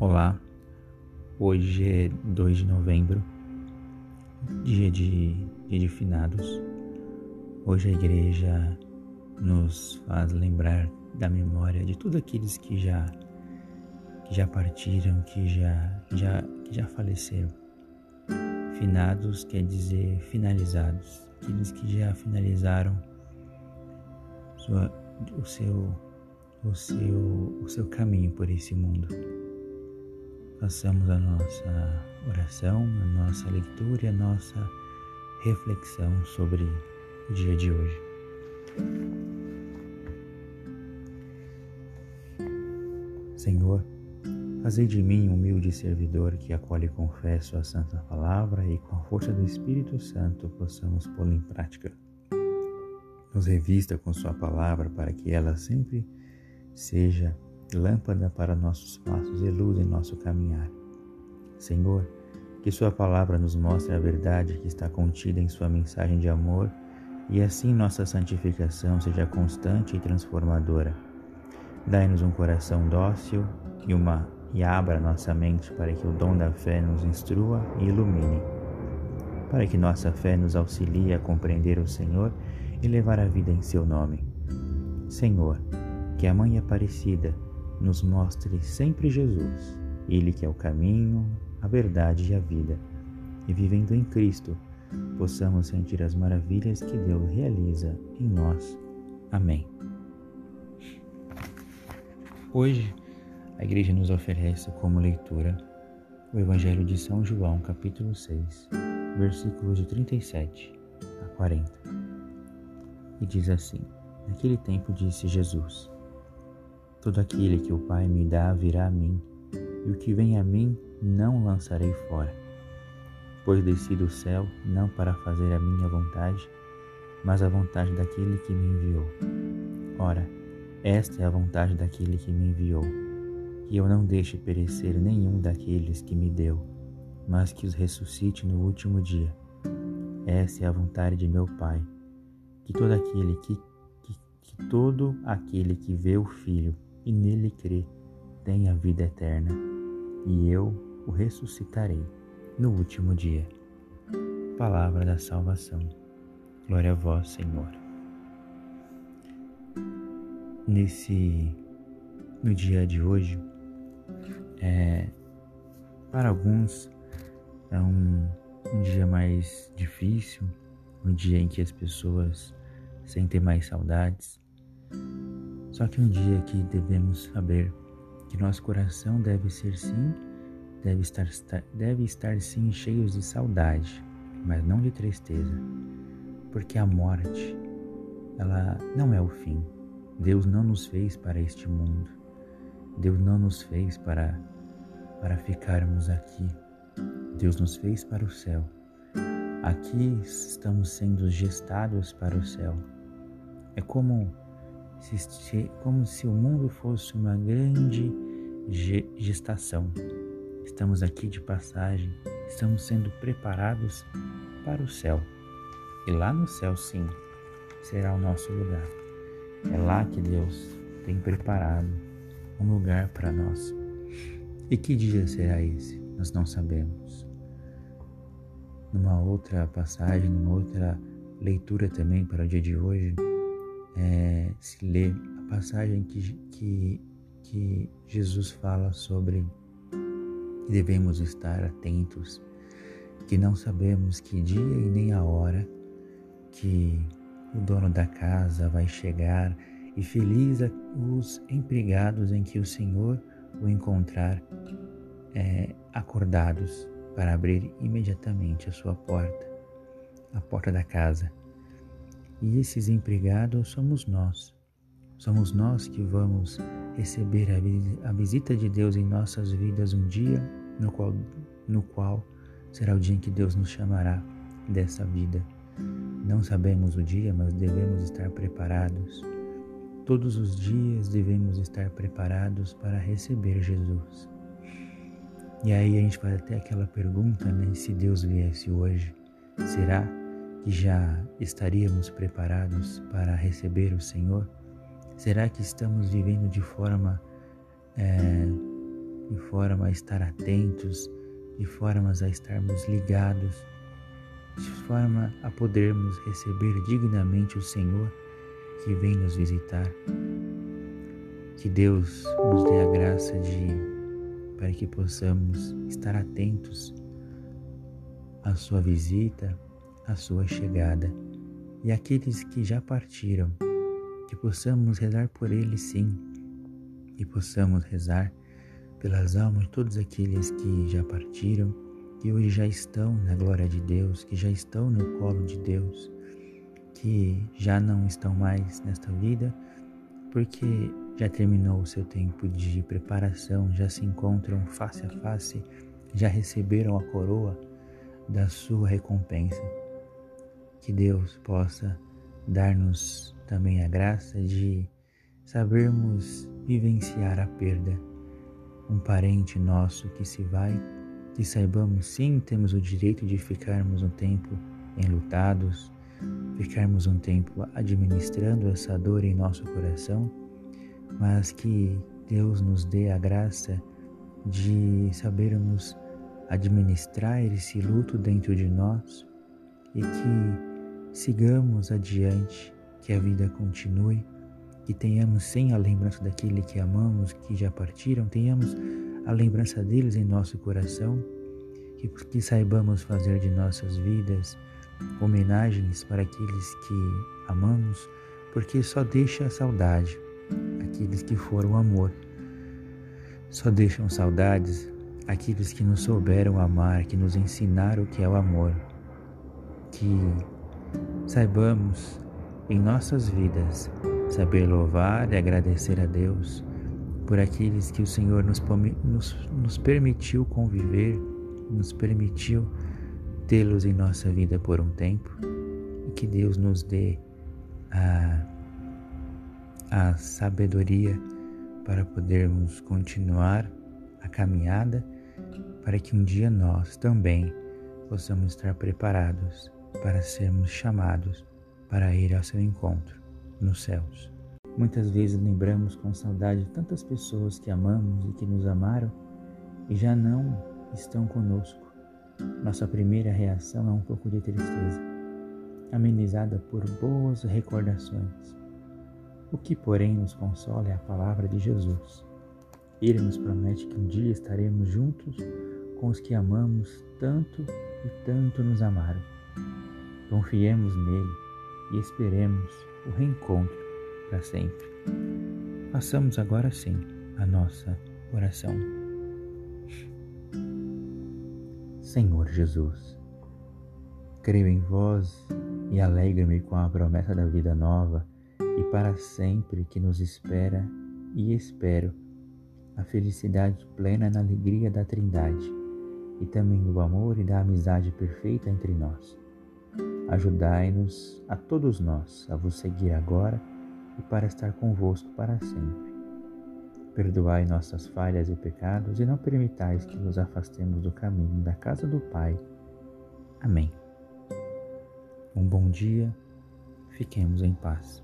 Olá, hoje é 2 de novembro, dia de, dia de finados. Hoje a igreja nos faz lembrar da memória de todos aqueles que já que já partiram, que já, já, que já faleceram. Finados quer dizer finalizados, aqueles que já finalizaram sua, o, seu, o, seu, o seu caminho por esse mundo. Façamos a nossa oração, a nossa leitura e a nossa reflexão sobre o dia de hoje. Senhor, fazei de mim um humilde servidor que acolhe e confesso a santa palavra e com a força do Espírito Santo possamos pô-la em prática. Nos revista com sua palavra para que ela sempre seja lâmpada para nossos passos e luz em nosso caminhar. Senhor, que Sua palavra nos mostre a verdade que está contida em Sua mensagem de amor e assim nossa santificação seja constante e transformadora. Dai-nos um coração dócil e, uma, e abra nossa mente para que o dom da fé nos instrua e ilumine, para que nossa fé nos auxilie a compreender o Senhor e levar a vida em seu nome. Senhor, que a Mãe Aparecida nos mostre sempre Jesus, Ele que é o caminho, a verdade e a vida, e vivendo em Cristo, possamos sentir as maravilhas que Deus realiza em nós. Amém. Hoje, a Igreja nos oferece como leitura o Evangelho de São João, capítulo 6, versículos de 37 a 40. E diz assim: Naquele tempo disse Jesus: Todo aquele que o Pai me dá virá a mim, e o que vem a mim não lançarei fora. Pois desci do céu não para fazer a minha vontade, mas a vontade daquele que me enviou. Ora, esta é a vontade daquele que me enviou, que eu não deixe perecer nenhum daqueles que me deu, mas que os ressuscite no último dia. Essa é a vontade de meu Pai, que todo aquele que, que, que todo aquele que vê o Filho e nele crê, tem a vida eterna, e eu o ressuscitarei no último dia. Palavra da salvação. Glória a vós, Senhor. Nesse no dia de hoje, é, para alguns é um, um dia mais difícil, um dia em que as pessoas sentem mais saudades, só que um dia que devemos saber que nosso coração deve ser sim, deve estar, deve estar sim cheios de saudade, mas não de tristeza, porque a morte, ela não é o fim. Deus não nos fez para este mundo. Deus não nos fez para para ficarmos aqui. Deus nos fez para o céu. Aqui estamos sendo gestados para o céu. É como como se o mundo fosse uma grande gestação. Estamos aqui de passagem, estamos sendo preparados para o céu. E lá no céu, sim, será o nosso lugar. É lá que Deus tem preparado um lugar para nós. E que dia será esse? Nós não sabemos. Numa outra passagem, numa outra leitura também para o dia de hoje, é, se lê a passagem que, que, que Jesus fala sobre que devemos estar atentos, que não sabemos que dia e nem a hora que o dono da casa vai chegar e feliz os empregados em que o Senhor o encontrar é, acordados para abrir imediatamente a sua porta, a porta da casa e esses empregados somos nós. Somos nós que vamos receber a visita de Deus em nossas vidas um dia no qual, no qual será o dia em que Deus nos chamará dessa vida. Não sabemos o dia, mas devemos estar preparados. Todos os dias devemos estar preparados para receber Jesus. E aí a gente faz até aquela pergunta, né? Se Deus viesse hoje, será que já estaríamos preparados para receber o Senhor? Será que estamos vivendo de forma é, de forma a estar atentos, de formas a estarmos ligados, de forma a podermos receber dignamente o Senhor que vem nos visitar. Que Deus nos dê a graça de para que possamos estar atentos à sua visita, à sua chegada. E aqueles que já partiram, que possamos rezar por eles sim, e possamos rezar pelas almas de todos aqueles que já partiram, que hoje já estão na glória de Deus, que já estão no colo de Deus, que já não estão mais nesta vida, porque já terminou o seu tempo de preparação, já se encontram face a face, já receberam a coroa da sua recompensa. Que Deus possa dar-nos também a graça de sabermos vivenciar a perda. Um parente nosso que se vai, que saibamos sim temos o direito de ficarmos um tempo enlutados, ficarmos um tempo administrando essa dor em nosso coração, mas que Deus nos dê a graça de sabermos administrar esse luto dentro de nós e que sigamos adiante, que a vida continue, que tenhamos sem a lembrança daquele que amamos, que já partiram, tenhamos a lembrança deles em nosso coração, que, que saibamos fazer de nossas vidas homenagens para aqueles que amamos, porque só deixa saudade aqueles que foram amor. Só deixam saudades aqueles que nos souberam amar, que nos ensinaram o que é o amor. Que saibamos em nossas vidas saber louvar e agradecer a Deus por aqueles que o Senhor nos, nos, nos permitiu conviver, nos permitiu tê-los em nossa vida por um tempo. E que Deus nos dê a, a sabedoria para podermos continuar a caminhada para que um dia nós também possamos estar preparados para sermos chamados para ir ao seu encontro nos céus. Muitas vezes lembramos com saudade tantas pessoas que amamos e que nos amaram e já não estão conosco. Nossa primeira reação é um pouco de tristeza, amenizada por boas recordações. O que, porém, nos consola é a palavra de Jesus. Ele nos promete que um dia estaremos juntos com os que amamos tanto e tanto nos amaram. Confiemos nele e esperemos o reencontro para sempre. Façamos agora sim a nossa oração. Senhor Jesus, creio em vós e alegro-me com a promessa da vida nova e para sempre que nos espera e espero a felicidade plena na alegria da Trindade e também o amor e da amizade perfeita entre nós. Ajudai-nos a todos nós a vos seguir agora e para estar convosco para sempre. Perdoai nossas falhas e pecados e não permitais que nos afastemos do caminho da casa do Pai. Amém. Um bom dia, fiquemos em paz.